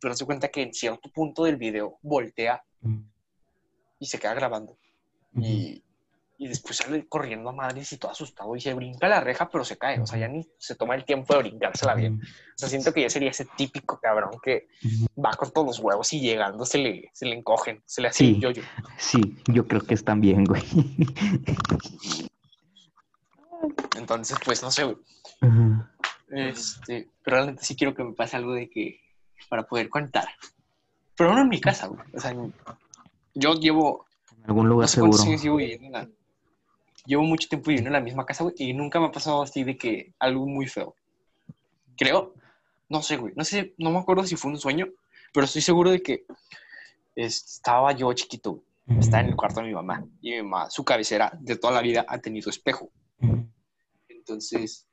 Pero se cuenta que en cierto punto del video voltea y se queda grabando. Y, y después sale corriendo a madres y todo asustado y se brinca la reja, pero se cae. O sea, ya ni se toma el tiempo de brincársela bien. O sea, siento que ya sería ese típico cabrón que va con todos los huevos y llegando se le, se le encogen, se le hace Sí. el yoyo. Sí, yo creo que están bien, güey. Entonces, pues no sé, güey. Este, pero realmente sí quiero que me pase algo de que, para poder contar. Pero no en mi casa, güey. O sea, yo llevo, En algún no lugar sé cuántos seguro. años llevo viviendo en la- Llevo mucho tiempo viviendo en la misma casa, güey, y nunca me ha pasado así de que algo muy feo. Creo, no sé, güey, no sé, no me acuerdo si fue un sueño, pero estoy seguro de que es- estaba yo chiquito, güey. Estaba en el cuarto de mi mamá, y mi mamá, su cabecera de toda la vida ha tenido espejo. Entonces,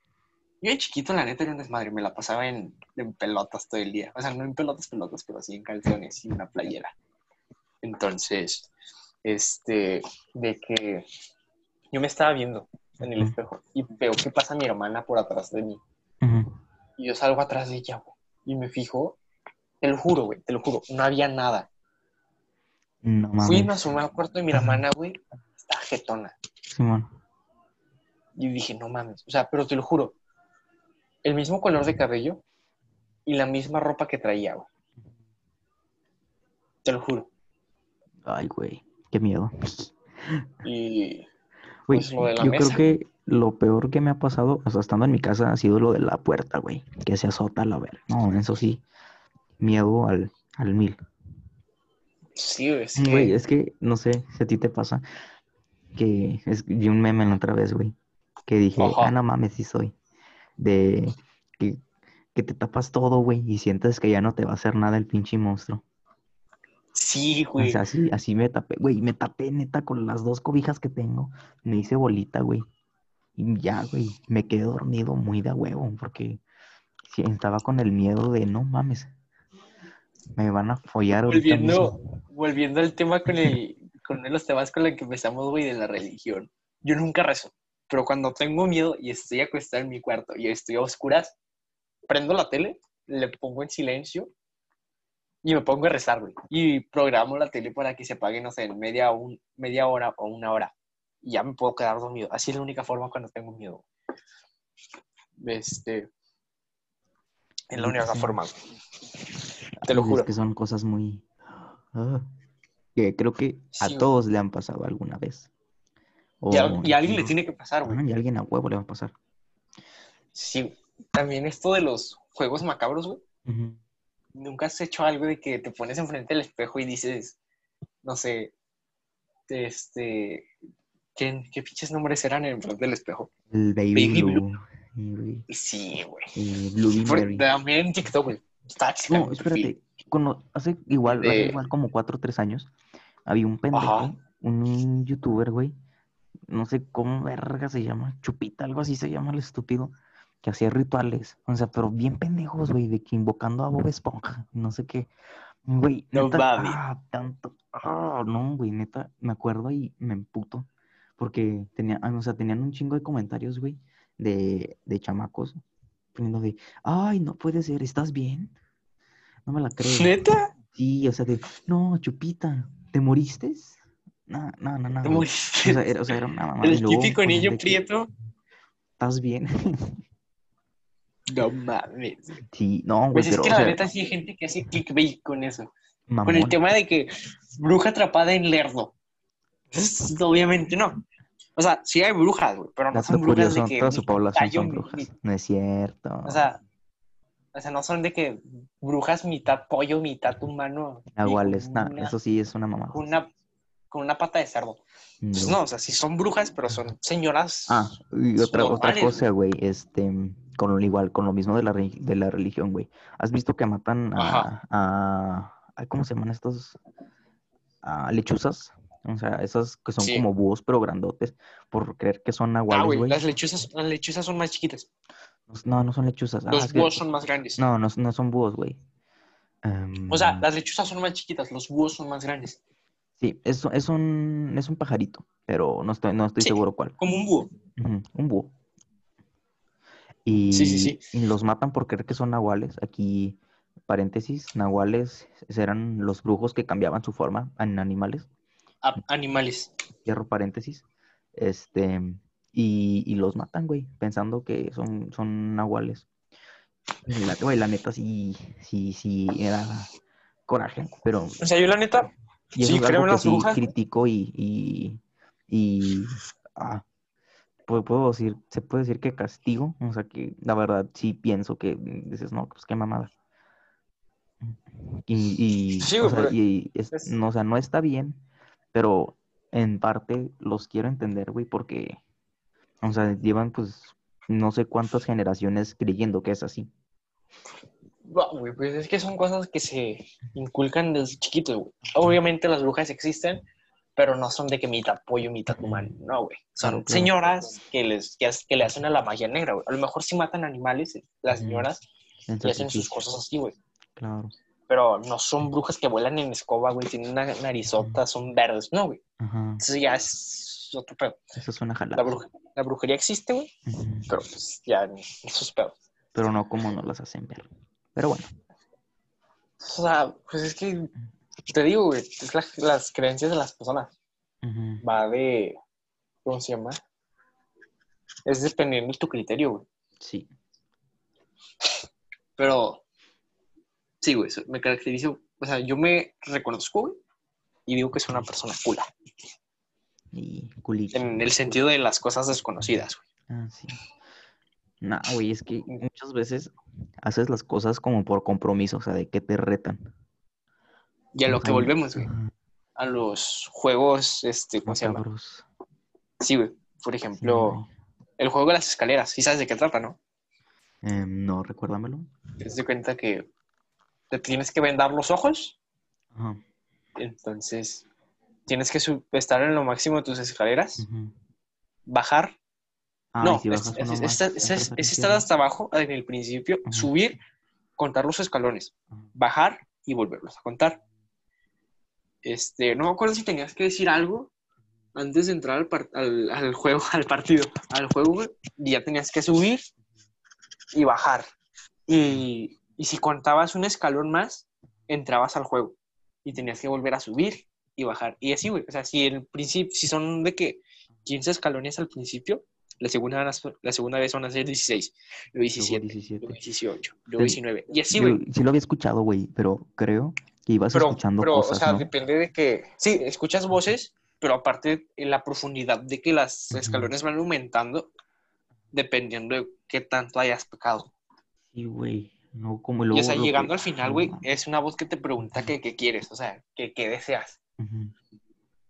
yo de chiquito, la neta, era un desmadre. Me la pasaba en, en pelotas todo el día. O sea, no en pelotas, pelotas, pero así en calzones y una playera. Entonces, este, de que yo me estaba viendo en el espejo y veo que pasa mi hermana por atrás de mí. Y yo salgo atrás de ella, güey. Y me fijo, te lo juro, güey, te lo juro, no había nada. No Fui y me asomé al cuarto de mi hermana, güey. Estaba jetona. Simón. Y dije, no mames. O sea, pero te lo juro. El mismo color de cabello y la misma ropa que traía, güey. Te lo juro. Ay, güey, qué miedo. Y Güey, Pues lo de la yo mesa. creo que lo peor que me ha pasado, o sea, estando en mi casa, ha sido lo de la puerta, güey. Que se azota la verga. No, eso sí, miedo al, al mil. sí, güey, es Güey, que es que no sé si a ti te pasa que es, vi un meme la otra vez, güey, que dije, ah, no mames, sí soy. De que, que te tapas todo, güey, y sientes que ya no te va a hacer nada el pinche monstruo. Sí, O güey. sea, así, así me tapé, güey, me tapé neta con las dos cobijas que tengo. Me hice bolita, güey. Y ya, güey, me quedé dormido muy de huevo, porque estaba con el miedo de, no mames, me van a follar volviendo, mismo. volviendo al tema con el, con los temas con el que empezamos, güey, de la religión. Yo nunca rezo, pero cuando tengo miedo y estoy acostado en mi cuarto y estoy a oscuras, prendo la tele, le pongo en silencio y me pongo a rezar, güey. Y programo la tele para que se apague, no sé, en media, un, media hora o una hora. Y ya me puedo quedar dormido. Así es la única forma cuando tengo miedo. Este, es la única Sí. forma. Te lo juro. Es que son cosas muy... ah, que creo que a Sí, güey. todos le han pasado alguna vez. Y a, O- y a alguien le tiene que pasar, güey. Ajá, y a alguien a huevo le va a pasar. Sí, también esto de los juegos macabros, güey. Ujú. Nunca has hecho algo de que te pones enfrente del espejo y dices, no sé, este, ¿qué, qué pinches nombres eran enfrente del espejo? El Baby, Baby Blue. Sí, güey. Blueberry. Por- También en TikTok, güey. No, espérate. Hace igual, hace igual como cuatro o tres años, había un pendejo, Ajá. un youtuber, güey. No sé cómo verga se llama, Chupita, algo así se llama el estúpido, que hacía rituales. O sea, pero bien pendejos, güey, de que invocando a Bob Esponja, no sé qué. Güey, No ah, tanto. Ah, no, güey, neta, me acuerdo y me emputo. Porque tenía, ah, o sea, tenían un chingo de comentarios, güey, de, de chamacos, poniendo de, ay, no puede ser, ¿estás bien? No me la creo. ¿Neta? Sí, o sea, de, no, Chupita, ¿te moriste? No, no, no, no. Te moriste. O sea, era, o sea, era una y El luego típico niño prieto. ¿Estás bien? No mames. sí, no, güey, Pues es pero, que o la sea, neta sí hay gente que hace clickbait con eso. Con el tema de que bruja atrapada en lerdo. Pues, obviamente no. O sea, sí hay brujas, güey, pero no son brujas de que... toda su población son brujas. No es cierto. O sea, o sea, no son de que brujas mitad pollo, mitad humano. Nahuales, nah, eso sí es una. Con una, con una pata de cerdo. Pues No. no, o sea, sí son brujas, pero son señoras. Ah, y otra, otra cosa, güey, este, con lo igual, con lo mismo de la, de la religión, güey. ¿Has visto que matan a, a, ¿cómo se llaman estos? A lechuzas. O sea, esas que son Sí. como búhos, pero grandotes, por creer que son Ah, nahuales, güey, güey. las lechuzas, las lechuzas son más chiquitas. No, no son lechuzas. Ah, Los que- búhos son más grandes. No, no, no son búhos, güey. Em, O sea, las lechuzas son más chiquitas, los búhos son más grandes. Sí, es, es, un, es un pajarito, pero no estoy, no estoy Sí. seguro cuál. Como un búho. Un búho. Y, Sí, sí, sí. y los matan por creer que son nahuales. Aquí, paréntesis, nahuales eran los brujos que cambiaban su forma en animales. A- animales. Cierro paréntesis. Este, y, y los matan, güey, pensando que son, son nahuales. La, güey, la neta sí, sí, sí, era coraje, pero O sea, yo la neta, y eso Sí, es creo en las sí brujas. critico y, y, y ah, puedo, puedo decir, se puede decir que castigo, o sea que la verdad sí pienso que dices, no, pues qué mamada. Y, y, Sí, o sea, y es- es- no, o sea, no está bien, pero en parte los quiero entender, güey, porque, o sea, llevan pues no sé cuántas generaciones creyendo que es así. va, güey, pues es que son cosas que se inculcan desde chiquitos, güey. Obviamente las brujas existen, pero no son de que mitad pollo, mitad humano. No, güey. Son Claro, claro. señoras que, les, que, le hacen a la magia negra, güey. A lo mejor sí matan animales, las Ujú. señoras, En y hacen sus cosas así, güey. Claro. Pero no son brujas que vuelan en escoba, güey. Tienen una narizota, son verdes. No, güey. Ajá. Eso ya es otro pedo. Eso suena La, jalada. bruja, la brujería existe, güey, pero pues ya esos pedos. pero no como nos las hacen ver. Pero bueno, O sea, pues es que te digo, güey, es la- las creencias de las personas. Va de. ¿Cómo se llama? Es dependiendo de tu criterio, güey. sí, Pero. Sí, güey, me caracterizo o sea, yo me reconozco, güey, y digo que soy una persona cula. Y culito. En el sentido de las cosas desconocidas, güey. Ah, sí. No, güey, es que muchas veces haces las cosas como por compromiso, o sea, de que te retan. Y a lo que volvemos, güey. A los juegos, este, ¿cómo se llama? Sí, güey. Por ejemplo, el juego de las escaleras. ¿Sí sabes de qué trata, no? Em, no, recuérdamelo. Te das cuenta que te tienes que vendar los ojos. Ajá. Entonces, tienes que estar en lo máximo de tus escaleras, bajar. Ah, no, si es, estar hasta abajo en el principio, Ajá. subir, contar los escalones, Ajá. bajar y volverlos a contar. Este, no me acuerdo si tenías que decir algo antes de entrar al, par- al- al juego, al partido, al juego, y ya tenías que subir y bajar. Y, y si contabas un escalón más, entrabas al juego y tenías que volver a subir y bajar. Y así, güey, o sea, si el principio, si son de que 15 escalones al principio, la segunda, la segunda vez van a ser 16, luego 17, Luego 17. luego 18, luego Ten- 19. Y así, güey. sí lo había escuchado, güey, pero creo que ibas Pero, escuchando pero, cosas, o sea, ¿no? depende de que, sí, escuchas voces, pero aparte en la profundidad de que las escalones van aumentando, dependiendo de qué tanto hayas pecado. Sí, güey. No como Y luego o sea, que- llegando al final, güey, es una voz que te pregunta qué, qué quieres, o sea, qué, qué deseas.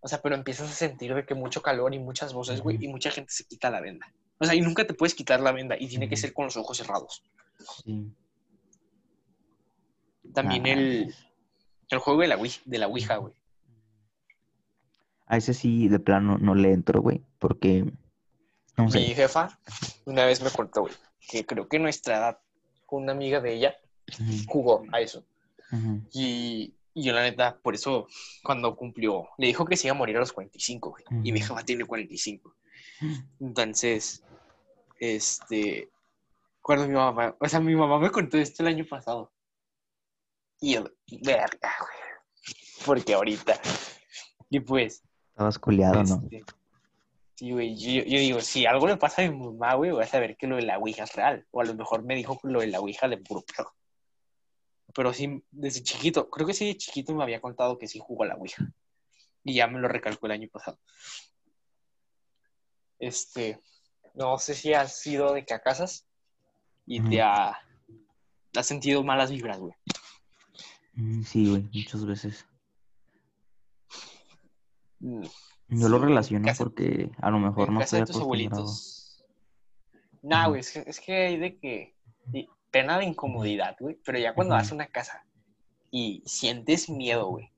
O sea, pero empiezas a sentir de que mucho calor y muchas voces, güey, y mucha gente se quita la venda. O sea, y nunca te puedes quitar la venda y tiene que ser con los ojos cerrados. Sí. También Nah, el, mames. El juego de la, Ouija, de la Ouija, güey. A ese sí, de plano, no le entro, güey, porque, no Mi jefa una vez me contó, güey, que creo que nuestra edad, una amiga de ella, jugó a eso. Y, y yo, la neta, por eso, cuando cumplió, le dijo que se iba a morir a los 45, güey. Y mi jefa tiene 45. Entonces, este, cuando mi mamá, o sea, mi mamá me contó esto el año pasado. Y yo, verga, güey. Porque ahorita. Y pues, Estabas coleado, ¿no? este, sí, güey, yo, yo digo, si algo le pasa a mi mamá, güey, voy a saber que lo de la Ouija es real. O a lo mejor me dijo lo de la Ouija de puro pedo. Pero sí, desde chiquito, creo que sí, de chiquito me había contado que sí jugó a la Ouija. Y ya me lo recalcó el año pasado. Este, no sé si has ido de que a casas y te ha, has sentido malas vibras, güey. Mm, Sí, güey, muchas veces. Mm, Yo lo relaciono casa- porque a lo mejor En no casa estoy de tus abuelitos. Nah, güey, es que, es que hay de que y pena de incomodidad, güey. Pero ya cuando vas a una casa y sientes miedo, güey.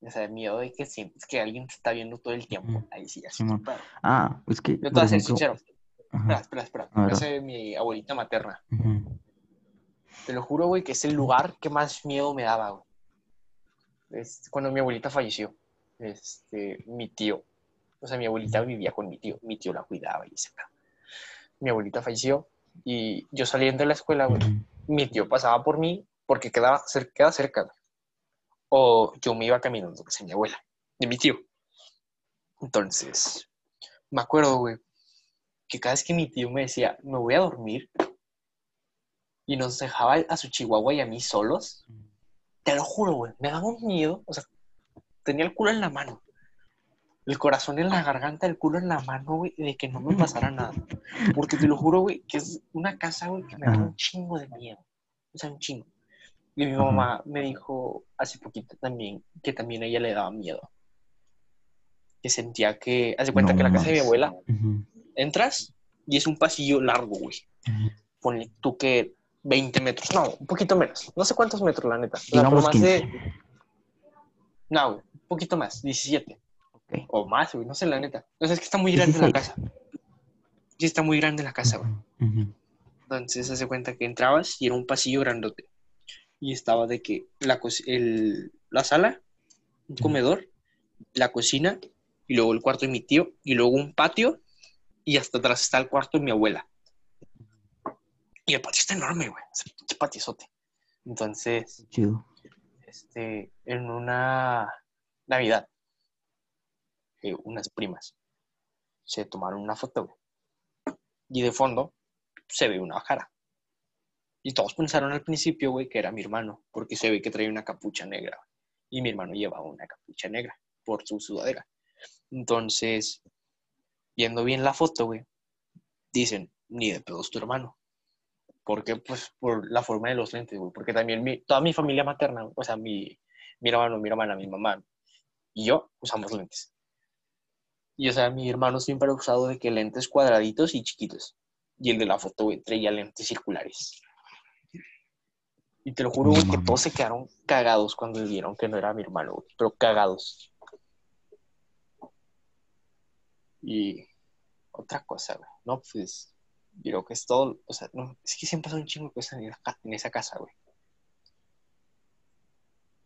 O sea, miedo de que sientes que alguien te está viendo todo el tiempo. Ahí sí, así. Ah, es que, Yo te voy a ser sincero. Espera, espera, espera. A mi abuelita materna. ujú, Te lo juro, güey, que es el lugar que más miedo me daba, güey. Es cuando mi abuelita falleció. Este, mi tío. O sea, mi abuelita vivía con mi tío. Mi tío la cuidaba y se Mi abuelita falleció y yo saliendo de la escuela, güey, mi tío pasaba por mí porque quedaba cerca, cerca. O yo me iba caminando que mi abuela, de mi tío. Entonces, me acuerdo, güey, que cada vez que mi tío me decía, me voy a dormir, y nos dejaba a su chihuahua y a mí solos, te lo juro, güey, me daba un miedo. O sea, tenía el culo en la mano. El corazón en la garganta, el culo en la mano, güey, de que no me pasara nada. Porque te lo juro, güey, que es una casa, güey, que me da un chingo de miedo. O sea, un chingo. Y mi mamá me dijo hace poquito también que también a ella le daba miedo. Que sentía que, haz de cuenta No que la casa de mi abuela, entras y es un pasillo largo, güey. ujú. Ponle tú que 20 metros, no, un poquito menos. No sé cuántos metros, la neta. Digamos más 15. de, no, un poquito más, 17. Ok. O más, güey, no sé, la neta. O sea, es que está muy grande la 16. casa. Sí, está muy grande la casa, güey. Entonces, hace cuenta que entrabas y era un pasillo grandote. Y estaba de que la, el- la sala, un comedor, la cocina, y luego el cuarto de mi tío, y luego un patio, y hasta atrás está el cuarto de mi abuela. Y el patio está enorme, güey. Es un pinche patiozote. Entonces, Chido. este, en una Navidad, eh, unas primas se tomaron una foto, güey. Y de fondo se ve una cara. Y todos pensaron al principio, güey, que era mi hermano, porque se ve que traía una capucha negra. Y mi hermano llevaba una capucha negra por su sudadera. Entonces, viendo bien la foto, güey, dicen, ni de pedo es tu hermano. Porque, pues, por la forma de los lentes, güey. Porque también mi, toda mi familia materna, o sea, mi, mi hermano, mi hermana, mi mamá y yo usamos lentes. Y, o sea, mi hermano siempre ha usado de que lentes cuadraditos y chiquitos. Y el de la foto, güey, traía lentes circulares. Y te lo juro, güey, que todos se quedaron cagados cuando vieron que no era mi hermano, güey. Pero cagados. Y otra cosa, güey. No, pues, creo que es todo, o sea, no, es que siempre son un chingo de cosas en, en esa casa, güey.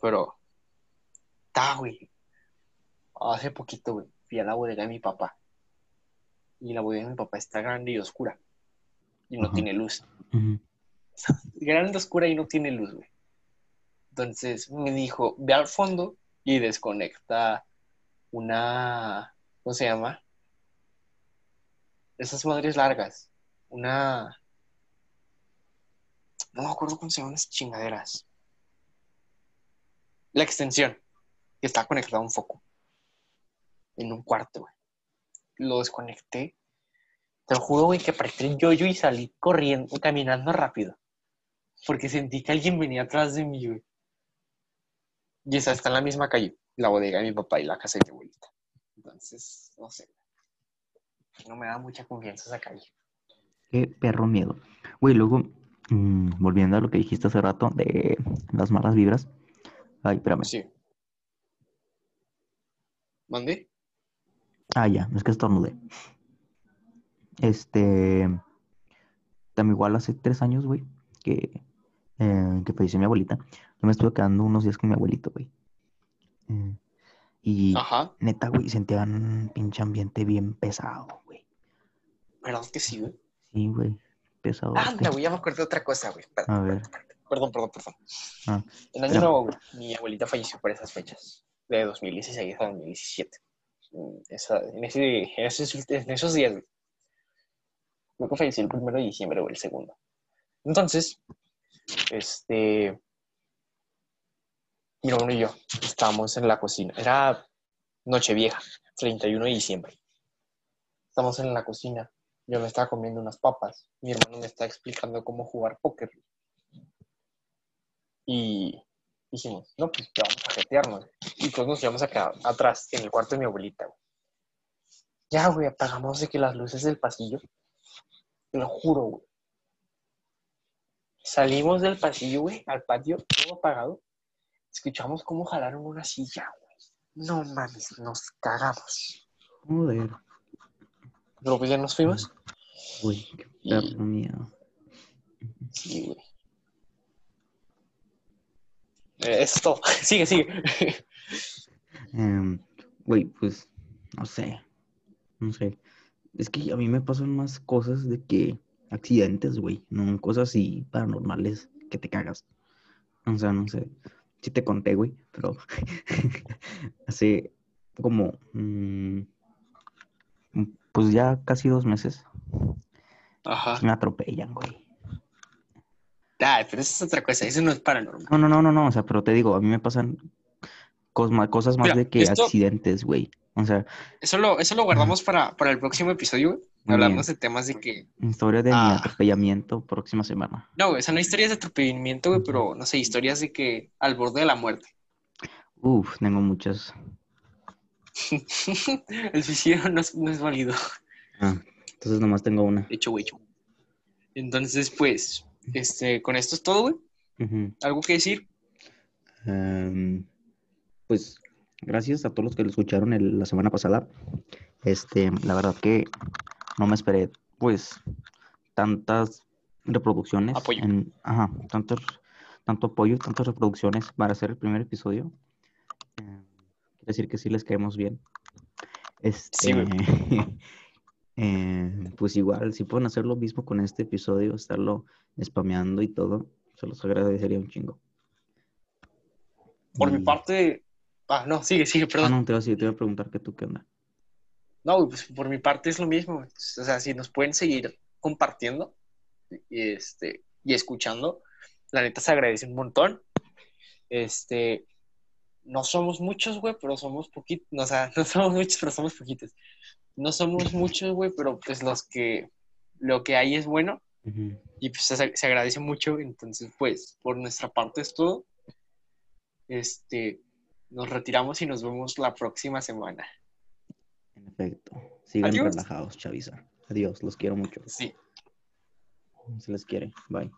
Pero, está, güey. Hace poquito, güey, fui a la bodega de mi papá. Y la bodega de mi papá está grande y oscura. Y no tiene luz. Ujú. grande, oscura y no tiene luz, güey. Entonces me dijo, ve al fondo y desconecta una, ¿cómo se llama? Esas madres largas. Una... No me acuerdo cómo se llaman esas chingaderas. La extensión, que está conectada a un foco. En un cuarto, güey. Lo desconecté. Te lo juro, güey, que apreté el yoyo y salí corriendo, caminando rápido. Porque sentí que alguien venía atrás de mí, güey. Y esa está en la misma calle. La bodega de mi papá y la casa de mi abuelita. Entonces, no sé. No me da mucha confianza esa calle. Qué perro miedo. Güey, luego, mm, volviendo a lo que dijiste hace rato de las malas vibras. Ay, espérame. Sí. ¿Mande? Ah, ya, es que estornudé. Este. También igual hace tres años, güey, que, eh, que falleció mi abuelita. Yo me estuve quedando unos días con mi abuelito, güey. Eh, y Ajá. neta, güey, sentía un pinche ambiente bien pesado, güey. ¿Verdad que sí, güey? Sí, güey, pesado. Anda, güey, ya me acordé de otra cosa, güey. Perdón, A ver. perdón, perdón, perdón. Ah, En año nuevo, güey, mi abuelita falleció por esas fechas. De 2016 a 2017. Mm, Esa, en, ese, en, esos, en esos días, güey. Creo que falleció el primero de diciembre o el segundo. Entonces, este. Mi hermano y yo estábamos en la cocina. Era Nochevieja, 31 de diciembre. Estamos en la cocina. Yo me estaba comiendo unas papas. Mi hermano me está explicando cómo jugar póker. Y dijimos, no, pues ya vamos a jetearnos. Y todos nos íbamos a quedar atrás, en el cuarto de mi abuelita. güey. Ya, güey, apagamos de que las luces del pasillo. Te lo juro, güey. Salimos del pasillo, güey, al patio, todo apagado. Escuchamos cómo jalaron una silla, güey. No mames, nos cagamos. joder, Pero pues ya nos fuimos. güey, qué Y- miedo. Sí, güey. Eh, eso es todo. sigue, sigue. Em, Güey, pues, no sé, no sé. Es que a mí me pasan más cosas de que accidentes, güey, no cosas así paranormales que te cagas. O sea, no sé, si te conté, güey, pero hace como, mm, pues ya casi dos meses Ajá. me atropellan, güey. Ay, pero eso es otra cosa. Eso no es paranormal. No, no, no, no, no, o sea, pero te digo, a mí me pasan cosas más Mira, de que esto- accidentes, güey. O sea, Eso lo, eso lo guardamos para, para el próximo episodio, güey. Hablamos de temas de que. historia de mi Ah. atropellamiento próxima semana. No, güey, o sea, no historias de atropellamiento, güey, pero no sé, historias de que al borde de la muerte. Uf, tengo muchas. el suicidio no es, no es válido. Ah, entonces nomás tengo una. Hecho, güey. Entonces, pues, este, con esto es todo, güey. ¿Algo que decir? Em, pues gracias a todos los que lo escucharon el- la semana pasada. Este, la verdad que no me esperé, pues, tantas reproducciones. Apoyo. En, ajá, tantos, tanto apoyo, tantas reproducciones para hacer el primer episodio. Em, quiere decir que sí les caemos bien. Este, Sí, eh, pues igual, si pueden hacer lo mismo con este episodio, estarlo spameando y todo, se los agradecería un chingo. Por mi parte. Ah, no, sigue, sigue, Ah, perdón. no, te te iba a preguntar que tú qué onda. No, pues por mi parte es lo mismo. güey. O sea, si nos pueden seguir compartiendo, y este, y escuchando. La neta se agradece un montón. Este, no somos muchos, güey, pero somos poquitos. O sea, no somos muchos, pero somos poquitos. No somos muchos, güey, pero pues los que, lo que hay es bueno. Y pues se, se, agradece mucho. Entonces, pues, por nuestra parte es todo. Este, nos retiramos y nos vemos la próxima semana. En efecto. Sigan relajados, Chavisa. Adiós, los quiero mucho. Sí. Se les quiere. Bye.